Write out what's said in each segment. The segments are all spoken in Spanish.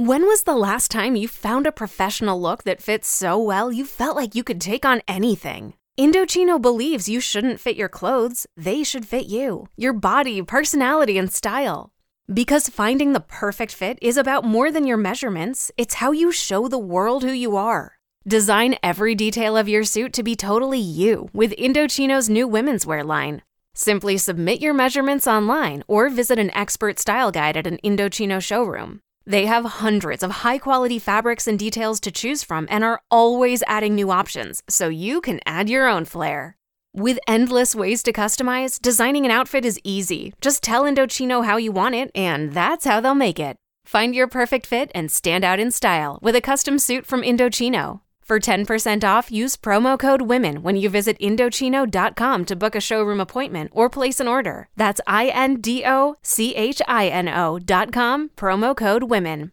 When was the last time you found a professional look that fits so well you felt like you could take on anything? Indochino believes you shouldn't fit your clothes, they should fit you, your body, personality, and style. Because finding the perfect fit is about more than your measurements, it's how you show the world who you are. Design every detail of your suit to be totally you with Indochino's new women's wear line. Simply submit your measurements online or visit an expert style guide at an Indochino showroom. They have hundreds of high quality fabrics and details to choose from and are always adding new options so you can add your own flair. With endless ways to customize, designing an outfit is easy. Just tell Indochino how you want it, and that's how they'll make it. Find your perfect fit and stand out in style with a custom suit from Indochino. For 10% off, use promo code WOMEN when you visit Indochino.com to book a showroom appointment or place an order. That's I N D O C H I N O.com, promo code WOMEN.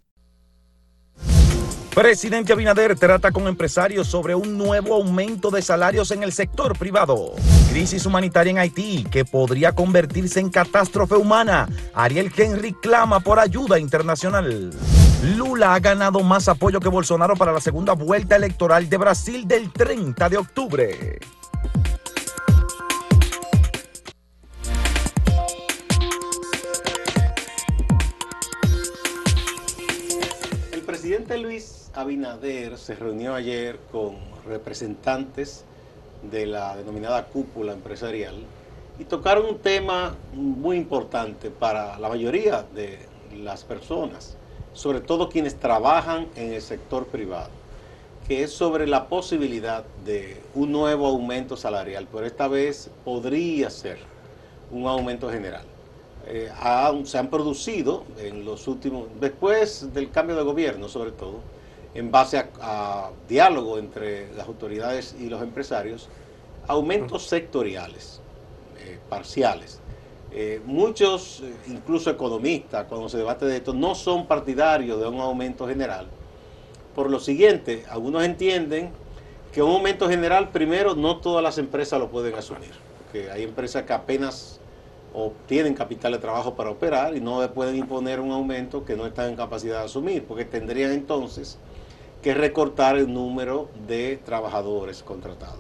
Presidente Abinader trata con empresarios sobre un nuevo aumento de salarios en el sector privado. Crisis humanitaria en Haití que podría convertirse en catástrofe humana. Ariel Henry clama por ayuda internacional. Lula ha ganado más apoyo que Bolsonaro para la segunda vuelta electoral de Brasil del 30 de octubre. El presidente Luis Abinader se reunió ayer con representantes de la denominada cúpula empresarial y tocaron un tema muy importante para la mayoría de las personas, sobre todo quienes trabajan en el sector privado, que es sobre la posibilidad de un nuevo aumento salarial, pero esta vez podría ser un aumento general. Eh, ha- se han producido en los últimos, después del cambio de gobierno sobre todo, en base a, a diálogo entre las autoridades y los empresarios, aumentos sectoriales, eh, parciales. Eh, muchos, eh, incluso economistas, cuando se debate de esto, no son partidarios de un aumento general. Por lo siguiente, algunos entienden que un aumento general, primero, no todas las empresas lo pueden asumir. Porque hay empresas que apenas obtienen capital de trabajo para operar y no pueden imponer un aumento que no están en capacidad de asumir, porque tendrían entonces que recortar el número de trabajadores contratados.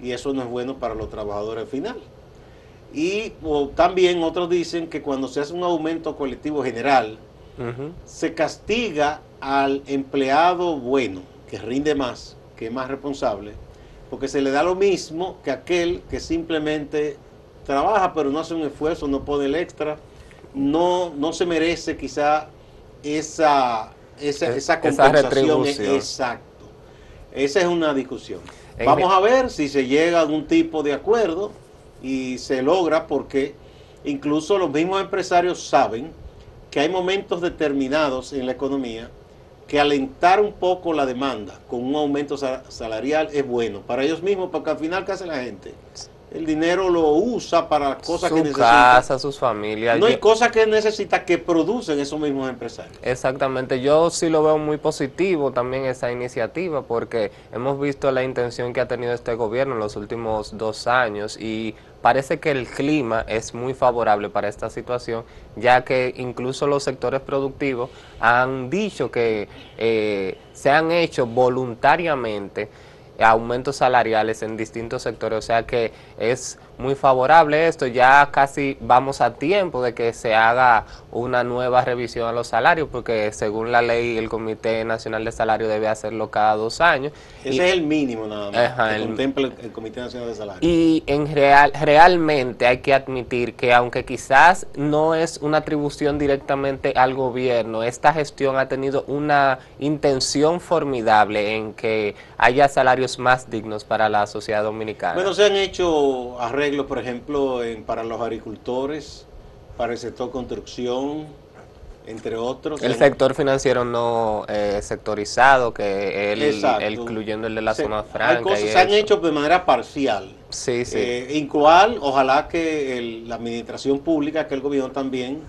Y eso no es bueno para los trabajadores al final. Y o, también otros dicen que cuando se hace un aumento colectivo general, se castiga al empleado bueno, que rinde más, que es más responsable, porque se le da lo mismo que aquel que simplemente trabaja pero no hace un esfuerzo, no pone el extra, no, no se merece quizá esa, esa, Es- esa esa compensación. retribución. Exacto. Esa es una discusión. En Vamos mi- a ver si se llega a algún tipo de acuerdo y se logra porque incluso los mismos empresarios saben que hay momentos determinados en la economía que alentar un poco la demanda con un aumento sa- salarial es bueno para ellos mismos, porque al final, ¿qué hace la gente? El dinero lo usa para cosas que Su necesita. casa, sus familias. No hay Yo- cosas que necesita que producen esos mismos empresarios. Exactamente, yo sí lo veo muy positivo también esa iniciativa porque hemos visto la intención que ha tenido este gobierno en los últimos dos años y parece que el clima es muy favorable para esta situación ya que incluso los sectores productivos han dicho que eh, se han hecho voluntariamente aumentos salariales en distintos sectores, o sea que es muy favorable esto, ya casi vamos a tiempo de que se haga una nueva revisión a los salarios, porque según la ley el Comité Nacional de Salario debe hacerlo cada dos años. Ese Y- es el mínimo nada más Ajá, que el- contempla el, el Comité Nacional de Salario. y en real, realmente hay que admitir que aunque quizás no es una atribución directamente al gobierno, esta gestión ha tenido una intención formidable en que haya salarios más dignos para la sociedad dominicana. Bueno, se han hecho arreglos, por ejemplo, en- para los agricultores, para el sector construcción, entre otros. el sector financiero no eh, sectorizado, que Exacto. él incluyendo el de la Se- zona Hay franca. cosas se han hecho de manera parcial. Sí, sí. Eh, ojalá que el- la administración pública, que el gobierno también,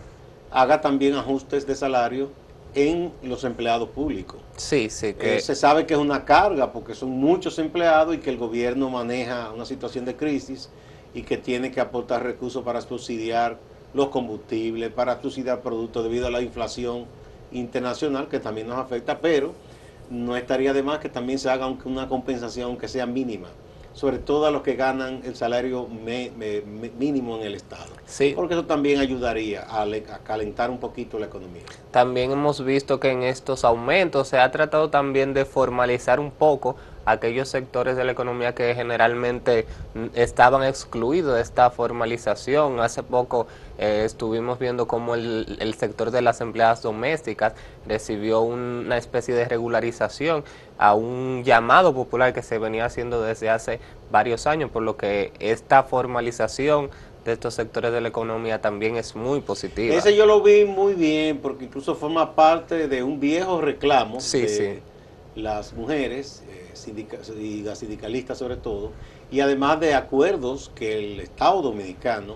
haga también ajustes de salario en los empleados públicos. sí, sí, que Eh, se sabe que es una carga porque son muchos empleados y que el gobierno maneja una situación de crisis y que tiene que aportar recursos para subsidiar los combustibles, para subsidiar productos debido a la inflación internacional que también nos afecta, pero no estaría de más que también se haga una compensación que sea mínima sobre todo a los que ganan el salario mínimo en el Estado. Sí. Porque eso también ayudaría a, a, calentar un poquito la economía. También hemos visto que en estos aumentos se ha tratado también de formalizar un poco aquellos sectores de la economía que generalmente estaban excluidos de esta formalización. Hace poco eh, estuvimos viendo cómo el, el, sector de las empleadas domésticas recibió una especie de regularización a un llamado popular que se venía haciendo desde hace varios años, por lo que esta formalización de estos sectores de la economía también es muy positiva. Ese yo lo vi muy bien porque incluso forma parte de un viejo reclamo de las mujeres y las sindicalistas sobre todo, y además de acuerdos que el Estado Dominicano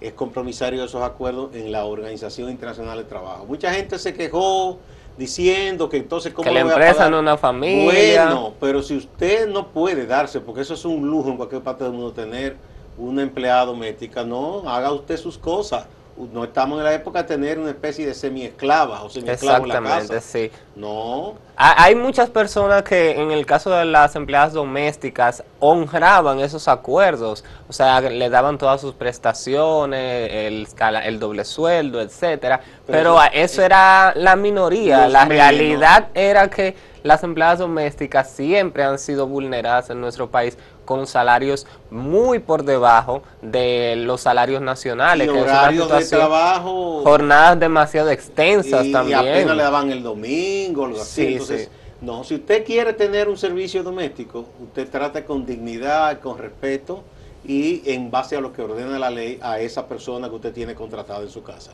es compromisario de esos acuerdos en la Organización Internacional de Trabajo. Mucha gente se quejó diciendo que entonces cómo que la empresa no es una familia. Bueno, pero si usted no puede darse, porque eso es un lujo en cualquier parte del mundo tener una empleada doméstica, no, haga usted sus cosas no estamos en la época de tener una especie de semi-esclava o semi-esclavo en la casa. sí. No. Hay muchas personas que en el caso de las empleadas domésticas honraban esos acuerdos, o sea, le daban todas sus prestaciones, el, el doble sueldo, etcétera, pero, eso, era la minoría, la realidad era que las empleadas domésticas siempre han sido vulneradas en nuestro país con salarios muy por debajo de los salarios nacionales. Y horarios de trabajo. Jornadas demasiado extensas también. Y apenas le daban el domingo, algo así. Entonces, no, si usted quiere tener un servicio doméstico, usted trata con dignidad, con respeto y en base a lo que ordena la ley a esa persona que usted tiene contratada en su casa.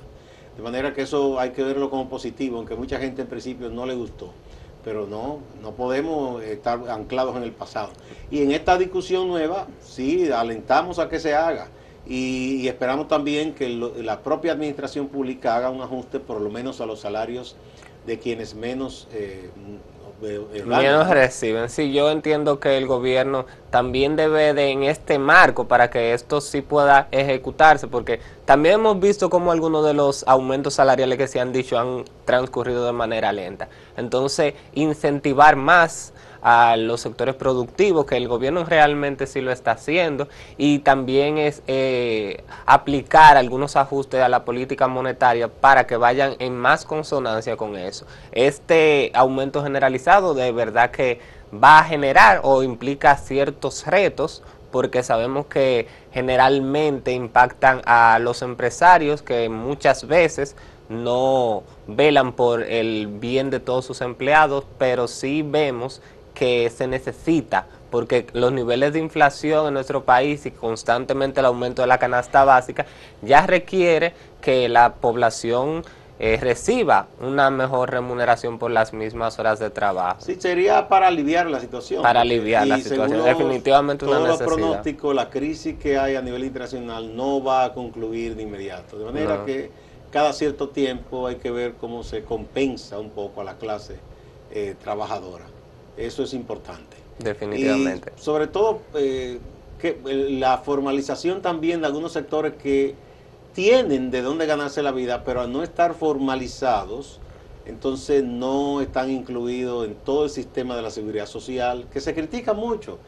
De manera que eso hay que verlo como positivo, aunque mucha gente en principio no le gustó pero no, no podemos estar anclados en el pasado. Y en esta discusión nueva, sí, alentamos a que se haga y, esperamos también que la propia administración pública haga un ajuste por lo menos a los salarios de quienes menos eh, menos reciben. Sí, yo entiendo que el gobierno también debe de en este marco para que esto sí pueda ejecutarse, porque también hemos visto como algunos de los aumentos salariales que se han dicho han transcurrido de manera lenta. Entonces, incentivar más a los sectores productivos, que el gobierno realmente sí lo está haciendo, y también es eh, aplicar algunos ajustes a la política monetaria para que vayan en más consonancia con eso. Este aumento generalizado de verdad que va a generar o implica ciertos retos, porque sabemos que generalmente impactan a los empresarios que muchas veces no velan por el bien de todos sus empleados, pero sí vemos que se necesita, porque los niveles de inflación en nuestro país y constantemente el aumento de la canasta básica ya requiere que la población eh, reciba una mejor remuneración por las mismas horas de trabajo. Sí, sería para aliviar la situación. Para aliviar la situación, definitivamente una necesidad. Todo pronóstico, la crisis que hay a nivel internacional no va a concluir de inmediato, de manera que cada cierto tiempo hay que ver cómo se compensa un poco a la clase eh, trabajadora. Eso es importante. Definitivamente. sobre todo eh, que la formalización también de algunos sectores que tienen de dónde ganarse la vida, pero al no estar formalizados, entonces no están incluidos en todo el sistema de la seguridad social, que se critica mucho,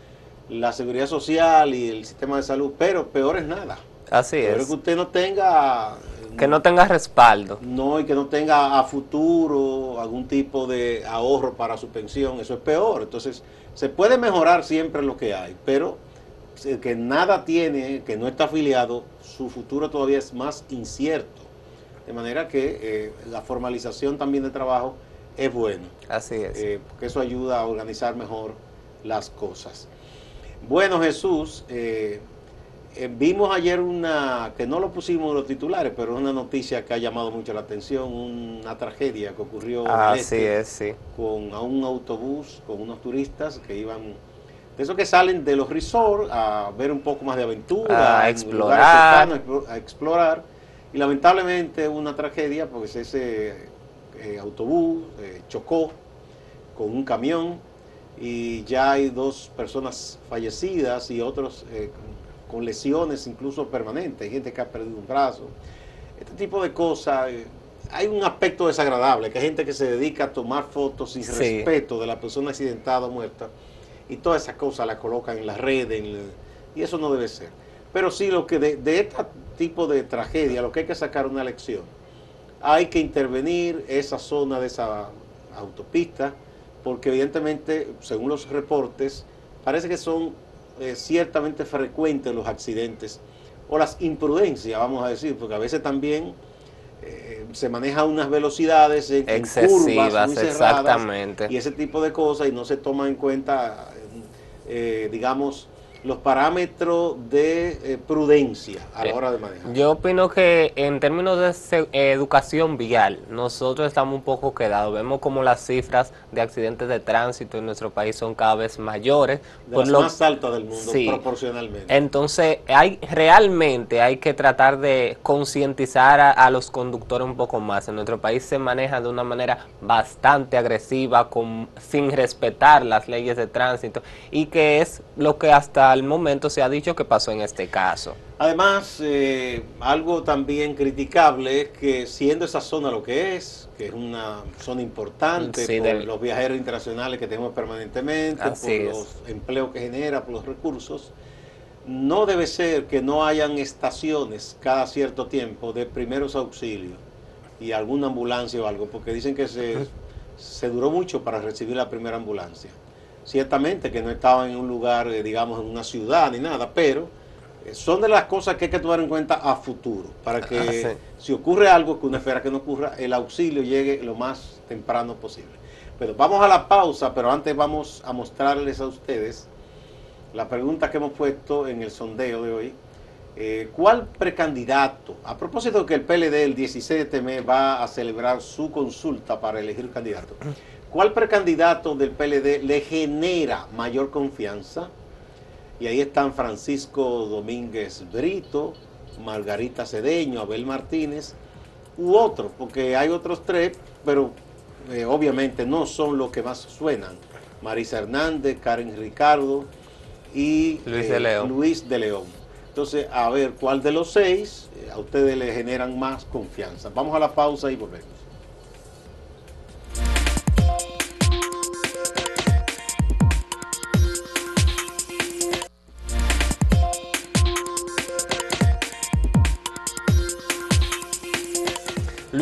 la seguridad social y el sistema de salud, pero peor es nada. Así es. que usted no tenga que no tenga respaldo. No, y que no tenga a futuro algún tipo de ahorro para su pensión, eso es peor. Entonces, se puede mejorar siempre lo que hay, pero que nada tiene, que no está afiliado, su futuro todavía es más incierto. De manera que eh, la formalización también de trabajo es bueno. Así es. Eh, porque eso ayuda a organizar mejor las cosas. Bueno, Jesús, eh, eh, vimos ayer una, que no lo pusimos en los titulares, pero es una noticia que ha llamado mucho la atención, una tragedia que ocurrió ah, este con a un autobús, con unos turistas que iban, de esos que salen de los resorts a ver un poco más de aventura, a explorar. a explorar, y lamentablemente una tragedia porque ese eh, autobús eh, chocó con un camión y ya hay dos personas fallecidas y otros con lesiones incluso permanentes, hay gente que ha perdido un brazo. Este tipo de cosas, eh, hay un aspecto desagradable, que hay gente que se dedica a tomar fotos sin respeto de la persona accidentada o muerta y todas esas cosas las colocan en las redes y eso no debe ser. Pero sí, lo que de, de este tipo de tragedia, lo que hay que sacar una lección, hay que intervenir esa zona de esa autopista, porque evidentemente, según los reportes, parece que son eh, ciertamente frecuentes los accidentes o las imprudencias, vamos a decir, porque a veces también eh, se maneja unas velocidades en, excesivas, exactamente. y ese tipo de cosas y no se toma en cuenta, eh, digamos, los parámetros de eh, prudencia a la hora de manejar. Yo opino que en términos de educación vial, nosotros estamos un poco quedados. Vemos como las cifras de accidentes de tránsito en nuestro país son cada vez mayores. De las más altas del mundo, proporcionalmente. Entonces, hay realmente hay que tratar de concientizar a, los conductores un poco más. En nuestro país se maneja de una manera bastante agresiva, con, sin respetar las leyes de tránsito, y que es lo que hasta al momento se ha dicho que pasó en este caso. Además, eh, algo también criticable es que siendo esa zona lo que es, que es una zona importante por los viajeros internacionales que tenemos permanentemente, por los empleos que genera, por los recursos, no debe ser que no hayan estaciones cada cierto tiempo de primeros auxilios y alguna ambulancia o algo, porque dicen que se, se duró mucho para recibir la primera ambulancia. Ciertamente que no estaba en un lugar, eh, digamos, en una ciudad ni nada, pero eh, son de las cosas que hay que tomar en cuenta a futuro, para que ah, si ocurre algo que uno espera que no ocurra, el auxilio llegue lo más temprano posible. Pero vamos a la pausa, pero antes vamos a mostrarles a ustedes la pregunta que hemos puesto en el sondeo de hoy. Eh, ¿Cuál precandidato, a propósito de que el PLD el 16 de mes va a celebrar su consulta para elegir candidato, ¿Cuál precandidato del PLD le genera mayor confianza? Y ahí están Francisco Domínguez Brito, Margarita Cedeño, Abel Martínez, u otros, porque hay otros tres, pero eh, obviamente no son los que más suenan. Marisa Hernández, Karen Ricardo y Luis, de eh, León. Luis de León. Entonces, a ver cuál de los seis eh, a ustedes le generan más confianza. Vamos a la pausa y volvemos.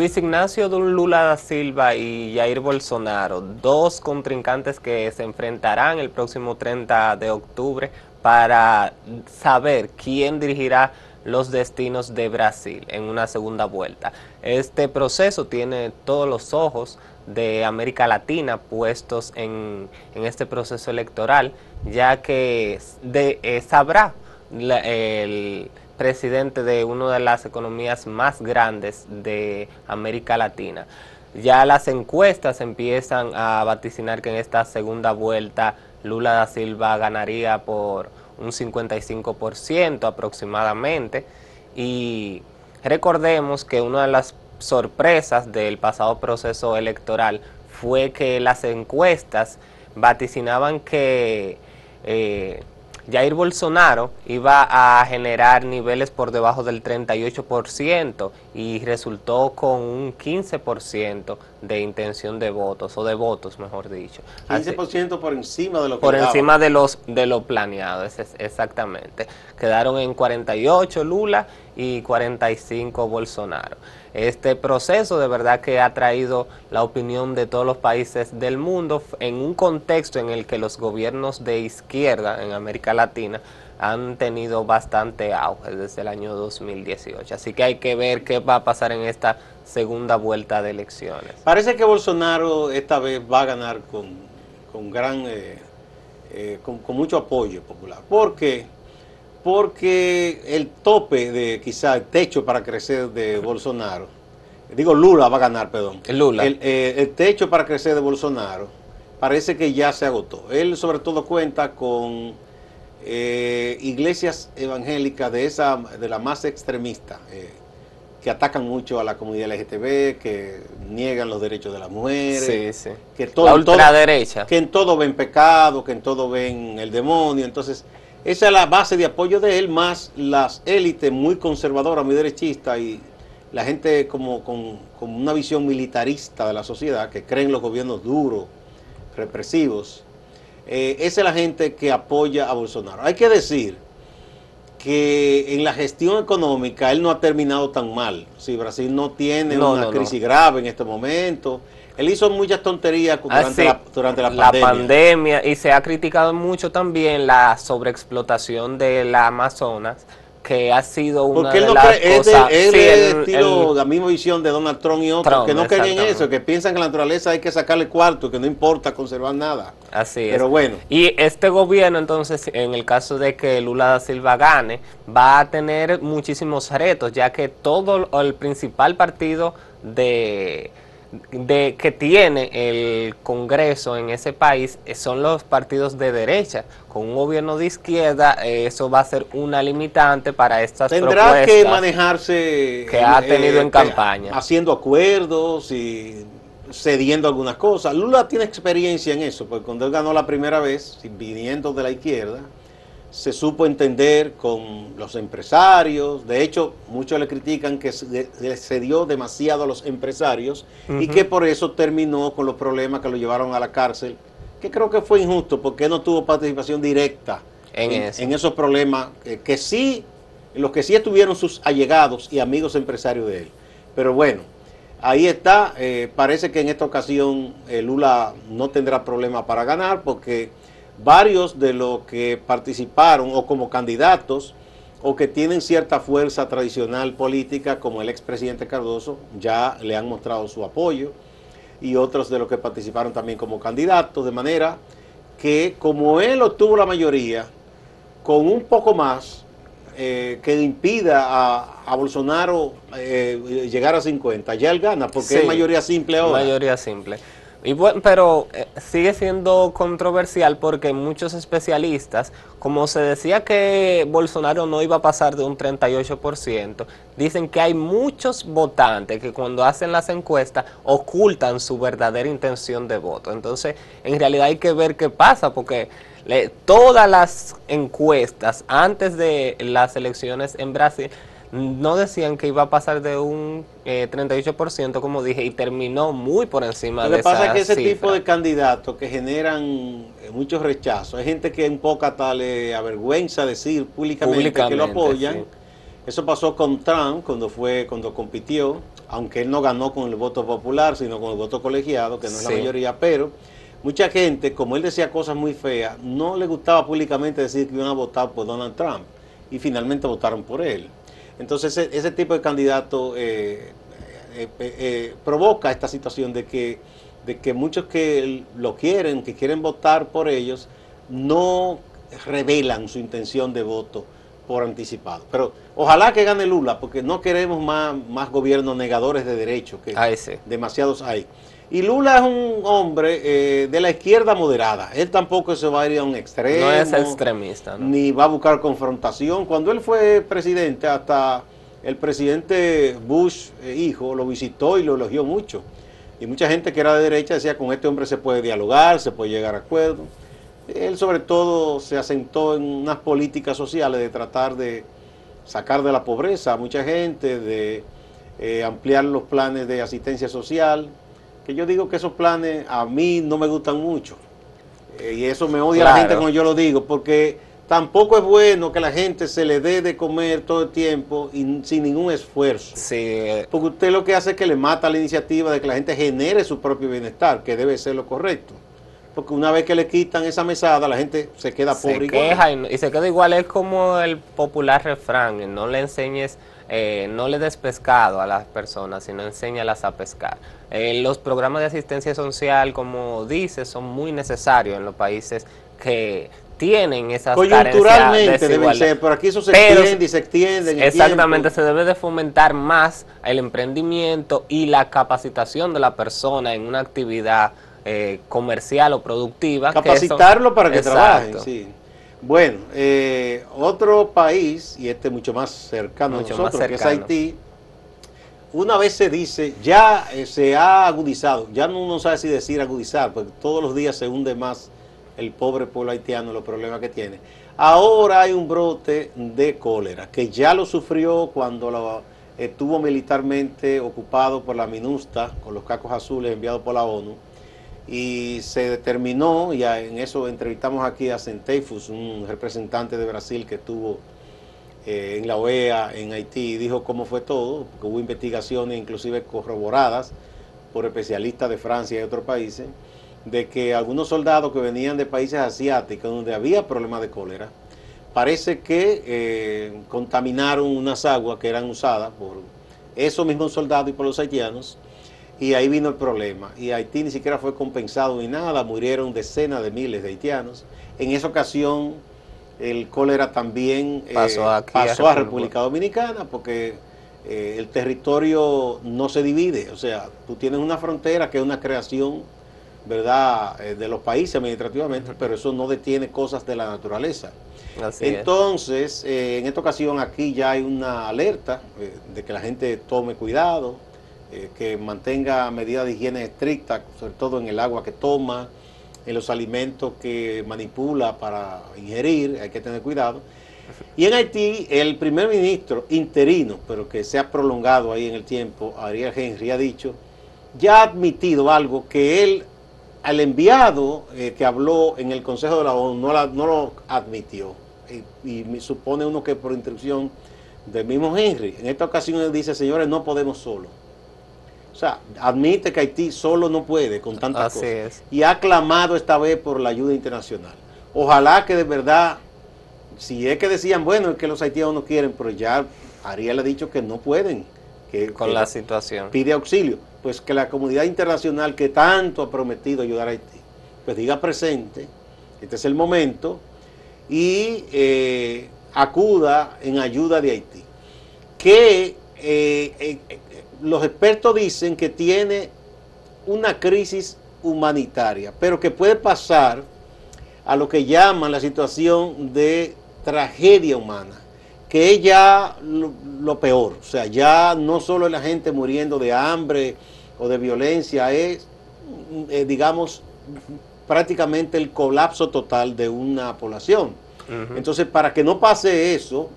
Luis Ignacio Lula da Silva y Jair Bolsonaro, dos contrincantes que se enfrentarán el próximo 30 de octubre para saber quién dirigirá los destinos de Brasil en una segunda vuelta. Este proceso tiene todos los ojos de América Latina puestos en, este proceso electoral, ya que eh, sabrá el presidente de una de las economías más grandes de América Latina. Ya las encuestas empiezan a vaticinar que en esta segunda vuelta Lula da Silva ganaría por un 55% aproximadamente. Y recordemos que una de las sorpresas del pasado proceso electoral fue que las encuestas vaticinaban que eh, Jair Bolsonaro iba a generar niveles por debajo del 38% y resultó con un 15% de intención de votos, o de votos, mejor dicho. 15% por encima de lo Por encima de, los, de lo planeado, exactamente. Quedaron en 48 Lula y 45 Bolsonaro. Este proceso de verdad que ha traído la opinión de todos los países del mundo en un contexto en el que los gobiernos de izquierda en América Latina han tenido bastante auge desde el año 2018. Así que hay que ver qué va a pasar en esta segunda vuelta de elecciones. Parece que Bolsonaro esta vez va a ganar con, gran, eh, eh, con, mucho apoyo popular. ¿Por qué? Porque el tope de quizá el techo para crecer de Bolsonaro, digo Lula va a ganar, perdón. El Lula. Eh, el, techo para crecer de Bolsonaro parece que ya se agotó. Él sobre todo cuenta con eh, iglesias evangélicas de esa de la más extremista eh, que atacan mucho a la comunidad LGTB, que niegan los derechos de las mujeres, sí, sí. que todo, la ultraderecha, que en todo ven pecado, que en todo ven el demonio, entonces esa es la base de apoyo de él, más las élites muy conservadoras, muy derechistas y la gente como con, con una visión militarista de la sociedad, que creen los gobiernos duros, represivos, eh, esa es la gente que apoya a Bolsonaro. Hay que decir que en la gestión económica él no ha terminado tan mal. Si Brasil no tiene No, una no, no. crisis grave en este momento. Él hizo muchas tonterías durante, Así, la, durante la Ah, la pandemia. pandemia, y se ha criticado mucho también la sobreexplotación de la Amazonas, que ha sido una Porque él de no las cree, es de- cosas... él Sí, es el- estilo el- la misma visión de Donald Trump y otros Trump, que no creen en eso, que piensan que la naturaleza hay que sacarle cuarto, que no importa conservar nada. Así es. Pero bueno. Y este gobierno, entonces, en el caso de que Lula da Silva gane, va a tener muchísimos retos, ya que todo el principal partido de, de que tiene el Congreso en ese país eh, son los partidos de derecha. Con un gobierno de izquierda, eh, eso va a ser una limitante para estas Tendrá propuestas. que manejarse que ha tenido en eh, campaña. haciendo acuerdos y cediendo algunas cosas. Lula tiene experiencia en eso, porque cuando él ganó la primera vez, viniendo de la izquierda, se supo entender con los empresarios. De hecho, muchos le critican que se le cedió demasiado a los empresarios y que por eso terminó con los problemas que lo llevaron a la cárcel, que creo que fue injusto porque no tuvo participación directa En eso. en esos problemas que sí, los que sí estuvieron sus allegados y amigos empresarios de él. Pero bueno, ahí está. eh, parece que en esta ocasión eh, Lula no tendrá problema para ganar porque varios de los que participaron o como candidatos o que tienen cierta fuerza tradicional política, como el expresidente Cardoso, ya le han mostrado su apoyo y otros de los que participaron también como candidatos, de manera que como él obtuvo la mayoría, con un poco más eh, que impida a, a Bolsonaro eh, llegar a 50, ya él gana, porque Sí, es mayoría simple ahora. Mayoría simple. Y bueno, pero eh, sigue siendo controversial porque muchos especialistas, como se decía que Bolsonaro no iba a pasar de un 38%, dicen que hay muchos votantes que cuando hacen las encuestas ocultan su verdadera intención de voto. Entonces, en realidad hay que ver qué pasa porque todas las encuestas antes de las elecciones en Brasil no decían que iba a pasar de un eh, 38%, como dije, y terminó muy por encima Lo de que pasa esa es que ese cifra. tipo de candidatos que generan eh, muchos rechazos, hay gente que un poco hasta le avergüenza decir públicamente, que lo apoyan. sí. Eso pasó con Trump cuando fue cuando compitió, aunque él no ganó con el voto popular, sino con el voto colegiado, que no es la mayoría, pero mucha gente, como él decía cosas muy feas, no le gustaba públicamente decir que iban a votar por Donald Trump y finalmente votaron por él. Entonces ese, ese tipo de candidato eh, eh, eh, eh, provoca esta situación de que, de que muchos que lo quieren, que quieren votar por ellos, no revelan su intención de voto por anticipado. Pero ojalá que gane Lula, porque no queremos más, más gobiernos negadores de derechos, que demasiados hay. Y Lula es un hombre eh, de la izquierda moderada. Él tampoco se va a ir a un extremo. No es extremista, ¿no? Ni va a buscar confrontación. Cuando él fue presidente, hasta el presidente Bush, eh, hijo, lo visitó y lo elogió mucho. Y mucha gente que era de derecha decía, con este hombre se puede dialogar, se puede llegar a acuerdo. Él sobre todo se asentó en unas políticas sociales de tratar de sacar de la pobreza a mucha gente, de eh, ampliar los planes de asistencia social, que yo digo que esos planes a mí no me gustan mucho. Eh, y eso me odia la Claro. gente cuando yo lo digo, porque tampoco es bueno que la gente se le dé de comer todo el tiempo y sin ningún esfuerzo. Sí, eh, Porque usted lo que hace es que le mata la iniciativa de que la gente genere su propio bienestar, que debe ser lo correcto. Porque una vez que le quitan esa mesada, la gente se queda se pobre igual. queja y, no- y se queda igual. Es como el popular refrán, no le enseñes, eh, no le des pescado a las personas, sino enséñalas a pescar. Eh, los programas de asistencia social, como dices, son muy necesarios en los países que tienen esas Coyunturalmente deben ser, pero aquí eso se Pero- extiende y se extiende. Exactamente, se debe de fomentar más el emprendimiento y la capacitación de la persona en una actividad eh, comercial o productiva. que eso- Capacitarlo para que Exacto. trabajen, sí. Bueno, eh, otro país, y este mucho más cercano Mucho a nosotros, que es. Haití, una vez se dice, ya eh, se ha agudizado, ya no uno sabe si decir agudizar, porque todos los días se hunde más el pobre pueblo haitiano, los problemas que tiene. Ahora hay un brote de cólera, que ya lo sufrió cuando lo- estuvo militarmente ocupado por la MINUSTA con los cacos azules enviados por la ONU y se determinó, y en eso entrevistamos aquí a Centeifus, un representante de Brasil que estuvo eh, en la OEA, en Haití, y dijo cómo fue todo, porque hubo investigaciones inclusive corroboradas por especialistas de Francia y otros países, de que algunos soldados que venían de países asiáticos donde había problemas de cólera, parece que eh, contaminaron unas aguas que eran usadas por esos mismos soldados y por los haitianos, y ahí vino el problema. Y Haití ni siquiera fue compensado ni nada, murieron decenas de miles de haitianos. En esa ocasión el cólera también eh, pasó, a, República Dominicana porque eh, el territorio no se divide. O sea, tú tienes una frontera que es una creación, ¿verdad?, de los países administrativamente, pero eso no detiene cosas de la naturaleza. Entonces, eh, en esta ocasión aquí ya hay una alerta eh, de que la gente tome cuidado, eh, que mantenga medidas de higiene estrictas, sobre todo en el agua que toma, en los alimentos que manipula para ingerir, hay que tener cuidado. Y en Haití, el primer ministro interino, pero que se ha prolongado ahí en el tiempo, Ariel Henry, ha dicho, ya ha admitido algo que él, al enviado que habló en el Consejo de la ONU, no, lo admitió y, me supone uno que por instrucción del mismo Henry. En esta ocasión él dice, señores, no podemos solo. O sea, admite que Haití solo no puede con tantas cosas. Y ha clamado esta vez por la ayuda internacional. Ojalá que de verdad, si es que decían, bueno, es que los haitianos no quieren, pero ya Ariel ha dicho que no pueden. Que, con la situación. Pide auxilio. Pues que la comunidad internacional que tanto ha prometido ayudar a Haití, pues diga presente, este es el momento, y eh, acuda en ayuda de Haití. Que eh, eh, los expertos dicen que tiene una crisis humanitaria, pero que puede pasar a lo que llaman la situación de tragedia humana, que es ya lo, peor, o sea, ya no solo es la gente muriendo de hambre o de violencia, es, digamos, prácticamente el colapso total de una población. Entonces, para que no pase eso,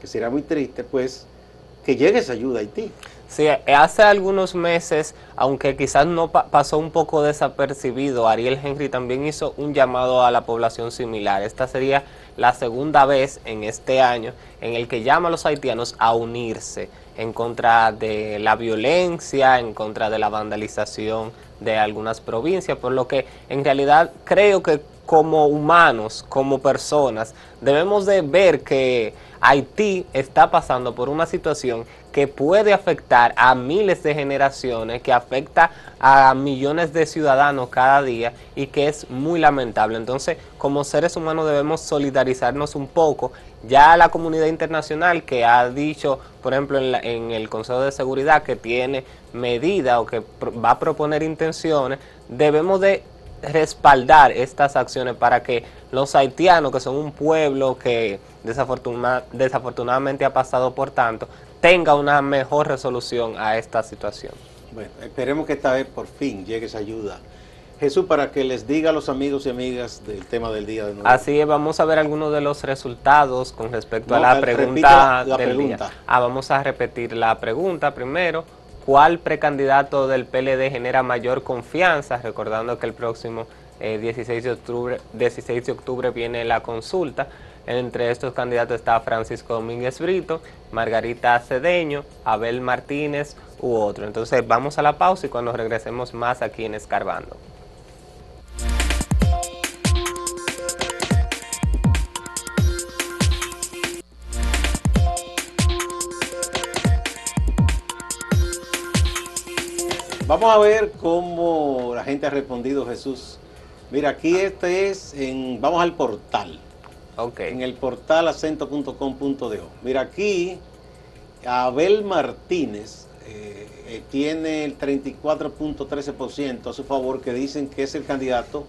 que sería muy triste, pues, que llegue esa ayuda a Haití. Sí, hace algunos meses, aunque quizás no pasó un poco desapercibido, Ariel Henry también hizo un llamado a la población similar. Esta sería la segunda vez en este año en el que llama a los haitianos a unirse en contra de la violencia, en contra de la vandalización de algunas provincias, por lo que en realidad creo que como humanos, como personas, debemos de ver que Haití está pasando por una situación que puede afectar a miles de generaciones, que afecta a millones de ciudadanos cada día y que es muy lamentable. Entonces, como seres humanos debemos solidarizarnos un poco. Ya la comunidad internacional que ha dicho, por ejemplo, en, en el Consejo de Seguridad que tiene medidas o que va a proponer intenciones, debemos de respaldar estas acciones para que los haitianos, que son un pueblo que desafortunadamente ha pasado por tanto, tenga una mejor resolución a esta situación. Bueno, esperemos que esta vez por fin llegue esa ayuda. Jesús, para que les diga a los amigos y amigas del tema del día de nuevo. Así es, vamos a ver algunos de los resultados con respecto a la pregunta del día. Ah, vamos a repetir la pregunta primero cuál precandidato del PLD genera mayor confianza, recordando que el próximo 16, eh, de octubre, 16 de octubre viene la consulta. Entre estos candidatos está Francisco Domínguez Brito, Margarita Cedeño, Abel Martínez u otro. Entonces vamos a la pausa y cuando regresemos más aquí en Escarbando. Vamos a ver cómo la gente ha respondido, Jesús. Mira, aquí este es en, vamos al portal. Ok. En el portal acento.com.de. Mira, aquí Abel Martínez eh, eh, tiene el 34.13% a su favor, que dicen que es el candidato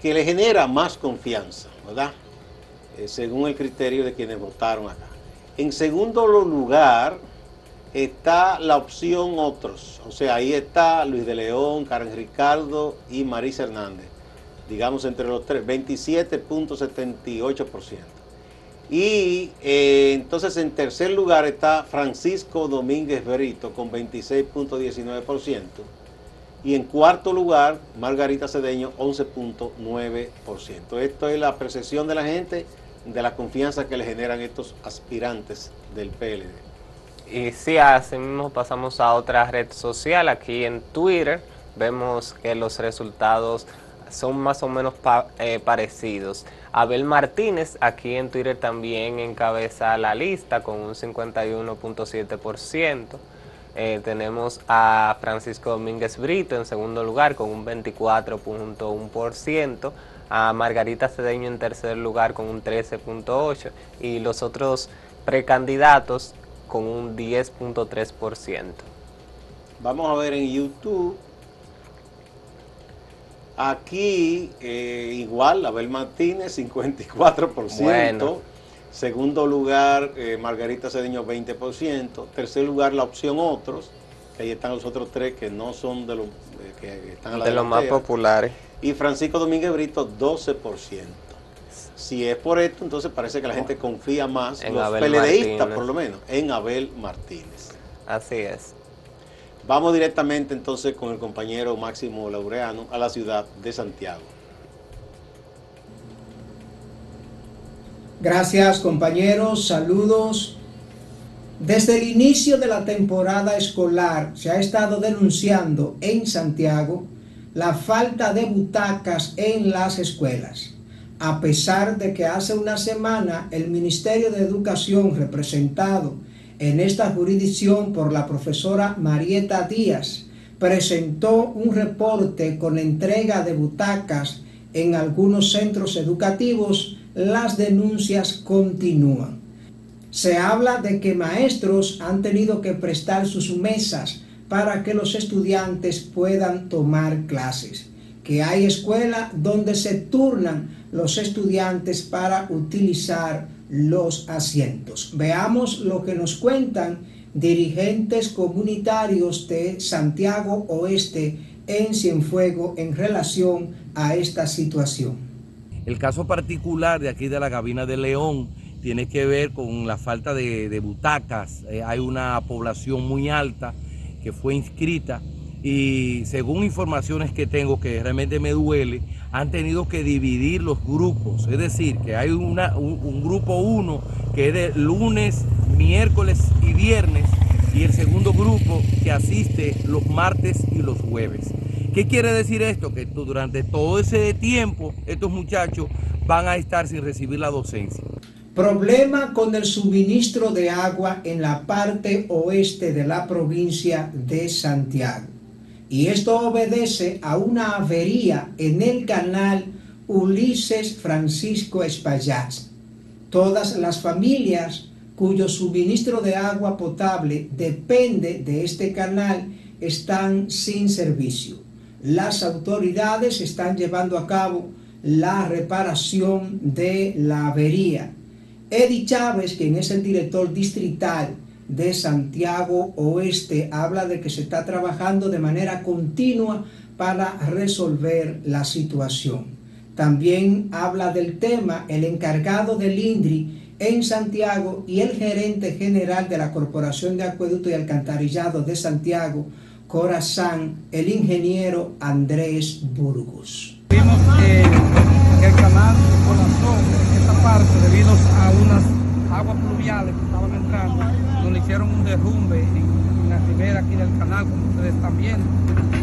que le genera más confianza, ¿verdad? Eh, según el criterio de quienes votaron acá. En segundo lugar, está la opción otros. O sea, ahí está Luis de León, Karen Ricardo y Marisa Hernández. Digamos entre los tres, 27.78%. Y eh, entonces en tercer lugar está Francisco Domínguez Berito con 26.19%. Y en cuarto lugar, Margarita Cedeño, 11.9%. Esto es la percepción de la gente de la confianza que le generan estos aspirantes del PLD. Y sí, así mismo pasamos a otra red social, aquí en Twitter, vemos que los resultados son más o menos eh, parecidos. Abel Martínez aquí en Twitter también encabeza la lista con un 51.7%. Eh, tenemos a Francisco Domínguez Brito en segundo lugar con un 24.1%, a Margarita Cedeño en tercer lugar con un 13.8% y los otros precandidatos con un 10.3%. Vamos a ver en YouTube. Aquí eh, igual, Abel Martínez, 54%. Segundo lugar, eh, Margarita Cedeño, 20%. Tercer lugar, la opción otros, que ahí están los otros tres que no son de los, eh, que están a la De los más populares. Y Francisco Domínguez Brito, 12%. Si es por esto, entonces parece que la gente confía más, en los PLDistas por lo menos, en Abel Martínez. Así es. Vamos directamente entonces con el compañero Máximo Laureano a la ciudad de Santiago. Gracias compañeros, saludos. Desde el inicio de la temporada escolar se ha estado denunciando en Santiago la falta de butacas en las escuelas, a pesar de que hace una semana el Ministerio de Educación representado en esta jurisdicción por la profesora Marieta Díaz presentó un reporte con entrega de butacas en algunos centros educativos las denuncias continúan. Se habla de que maestros han tenido que prestar sus mesas para que los estudiantes puedan tomar clases, que hay escuelas donde se turnan los estudiantes para utilizar los asientos. Veamos lo que nos cuentan dirigentes comunitarios de Santiago Oeste en Cienfuego en relación a esta situación. El caso particular de aquí de la Gabina de León tiene que ver con la falta de, butacas. Eh, hay una población muy alta que fue inscrita y según informaciones que tengo que realmente me duele, han tenido que dividir los grupos. Es decir, que hay un, grupo uno que es de lunes, miércoles y viernes y el segundo grupo que asiste los martes y los jueves. ¿Qué quiere decir esto? Que durante todo ese tiempo estos muchachos van a estar sin recibir la docencia. Problema con el suministro de agua en la parte oeste de la provincia de Santiago. Y esto obedece a una avería en el canal Ulises Francisco Espaillat. Todas las familias cuyo suministro de agua potable depende de este canal están sin servicio las autoridades están llevando a cabo la reparación de la avería. Eddie Chávez, quien es el director distrital de Santiago Oeste, habla de que se está trabajando de manera continua para resolver la situación. También habla del tema el encargado del INDRI en Santiago y el gerente general de la Corporación de Acueducto y Alcantarillado de Santiago, Corazán, el ingeniero Andrés Burgos. Vimos el canal en esta parte debido a unas aguas pluviales que estaban entrando, hicieron un derrumbe en, la ribera aquí del canal, como ustedes están viendo.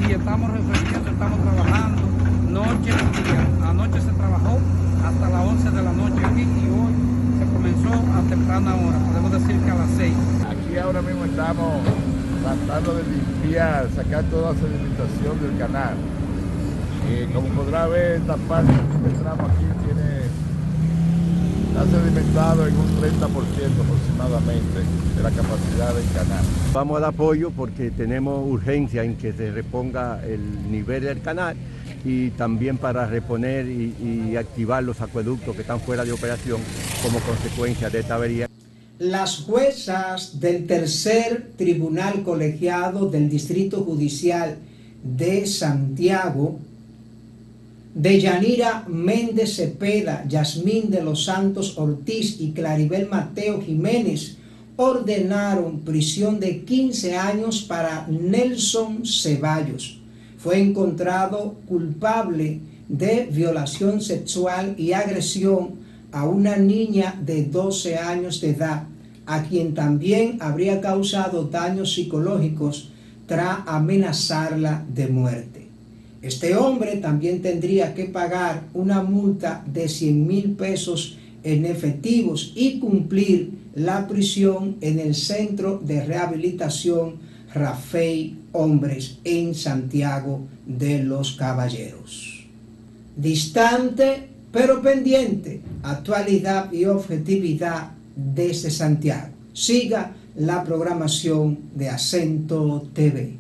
Y estamos resolviendo, estamos trabajando noche y día. Anoche se trabajó hasta las 11 de la noche aquí y hoy se comenzó a temprana hora, podemos decir que a las 6. Aquí ahora mismo estamos tratando de limpiar, sacar toda la sedimentación del canal. como podrá ver, esta parte que entramos aquí tiene, está sedimentado en un 30% aproximadamente de la capacidad del canal. Vamos a dar apoyo porque tenemos urgencia en que se reponga el nivel del canal y también para reponer y, y activar los acueductos que están fuera de operación como consecuencia de esta avería las juezas del tercer tribunal colegiado del Distrito Judicial de Santiago de Yanira Méndez Cepeda, Yasmín de los Santos Ortiz y Claribel Mateo Jiménez ordenaron prisión de 15 años para Nelson Ceballos. Fue encontrado culpable de violación sexual y agresión a una niña de 12 años de edad, a quien también habría causado daños psicológicos tras amenazarla de muerte. Este hombre también tendría que pagar una multa de 100 mil pesos en efectivos y cumplir la prisión en el Centro de Rehabilitación Rafael Hombres en Santiago de los Caballeros. Distante pero pendiente, actualidad y objetividad desde Santiago. Siga la programación de Acento TV.